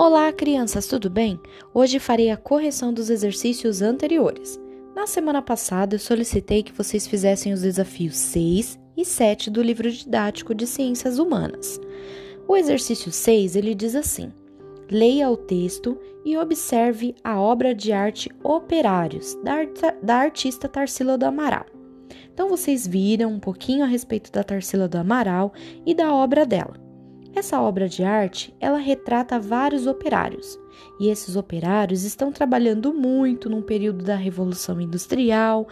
Olá, crianças, tudo bem? Hoje farei a correção dos exercícios anteriores. Na semana passada, eu solicitei que vocês fizessem os desafios 6 e 7 do livro didático de Ciências Humanas. O exercício 6, ele diz assim: Leia o texto e observe a obra de arte Operários, da, da artista Tarsila do Amaral. Então, vocês viram um pouquinho a respeito da Tarsila do Amaral e da obra dela. Essa obra de arte, ela retrata vários operários, e esses operários estão trabalhando muito num período da Revolução Industrial.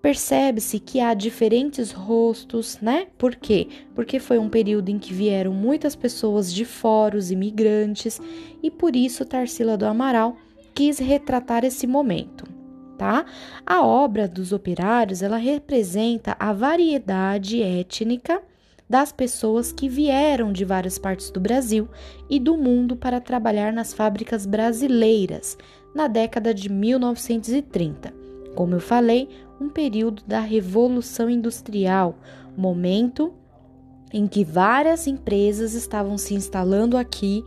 Percebe-se que há diferentes rostos, né? Por quê? Porque foi um período em que vieram muitas pessoas de fora, os imigrantes, e por isso Tarsila do Amaral quis retratar esse momento, tá? A obra dos operários, ela representa a variedade étnica das pessoas que vieram de várias partes do Brasil e do mundo para trabalhar nas fábricas brasileiras na década de 1930. Como eu falei, um período da Revolução Industrial, momento em que várias empresas estavam se instalando aqui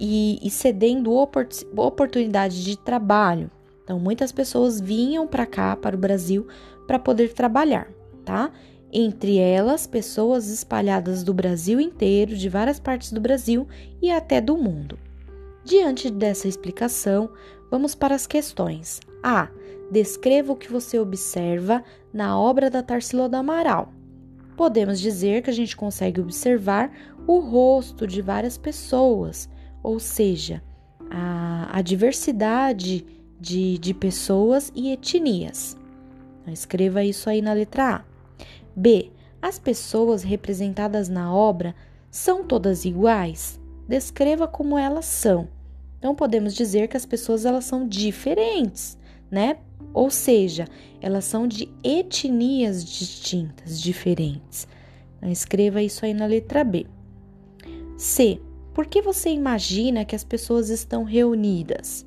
e, e cedendo oportunidade de trabalho. Então, muitas pessoas vinham para cá, para o Brasil, para poder trabalhar, tá? Entre elas pessoas espalhadas do Brasil inteiro, de várias partes do Brasil e até do mundo. Diante dessa explicação, vamos para as questões. A. Descreva o que você observa na obra da Tarsila do Amaral. Podemos dizer que a gente consegue observar o rosto de várias pessoas, ou seja, a, a diversidade de, de pessoas e etnias. Escreva isso aí na letra A. B. As pessoas representadas na obra são todas iguais? Descreva como elas são. Então podemos dizer que as pessoas elas são diferentes, né? Ou seja, elas são de etnias distintas, diferentes. Então, escreva isso aí na letra B. C. Por que você imagina que as pessoas estão reunidas?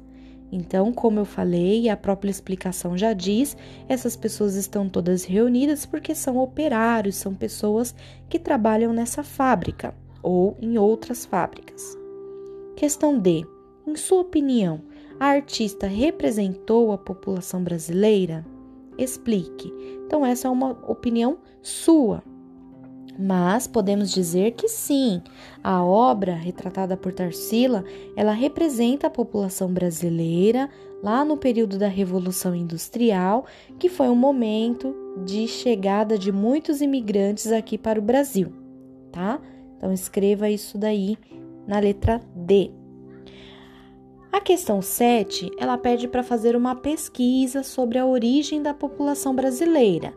Então, como eu falei, a própria explicação já diz, essas pessoas estão todas reunidas porque são operários, são pessoas que trabalham nessa fábrica ou em outras fábricas. Questão D. Em sua opinião, a artista representou a população brasileira? Explique. Então, essa é uma opinião sua, mas podemos dizer que sim, a obra retratada por Tarsila, ela representa a população brasileira lá no período da Revolução Industrial, que foi um momento de chegada de muitos imigrantes aqui para o Brasil, tá? Então escreva isso daí na letra D. A questão 7, ela pede para fazer uma pesquisa sobre a origem da população brasileira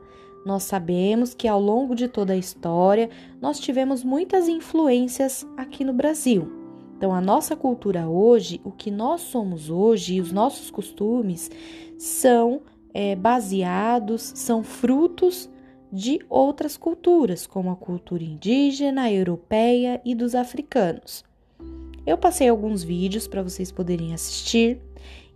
nós sabemos que ao longo de toda a história nós tivemos muitas influências aqui no Brasil. Então, a nossa cultura hoje, o que nós somos hoje e os nossos costumes são é, baseados, são frutos de outras culturas, como a cultura indígena, europeia e dos africanos. Eu passei alguns vídeos para vocês poderem assistir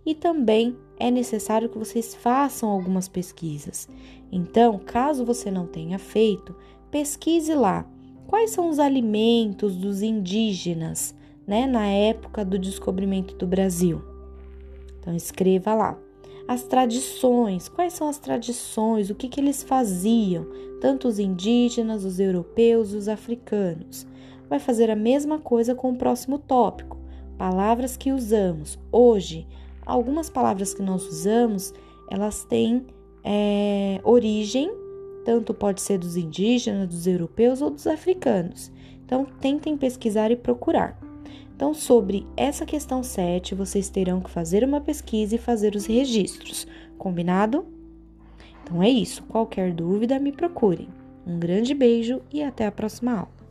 e também é necessário que vocês façam algumas pesquisas. Então, caso você não tenha feito, pesquise lá quais são os alimentos dos indígenas, né, na época do descobrimento do Brasil. Então, escreva lá. As tradições, quais são as tradições, o que, que eles faziam, tanto os indígenas, os europeus, os africanos. Vai fazer a mesma coisa com o próximo tópico, palavras que usamos hoje algumas palavras que nós usamos, elas têm é, origem, tanto pode ser dos indígenas, dos europeus ou dos africanos. Então, tentem pesquisar e procurar. Então, sobre essa questão 7, vocês terão que fazer uma pesquisa e fazer os registros. Combinado? Então é isso. Qualquer dúvida, me procurem. Um grande beijo e até a próxima aula.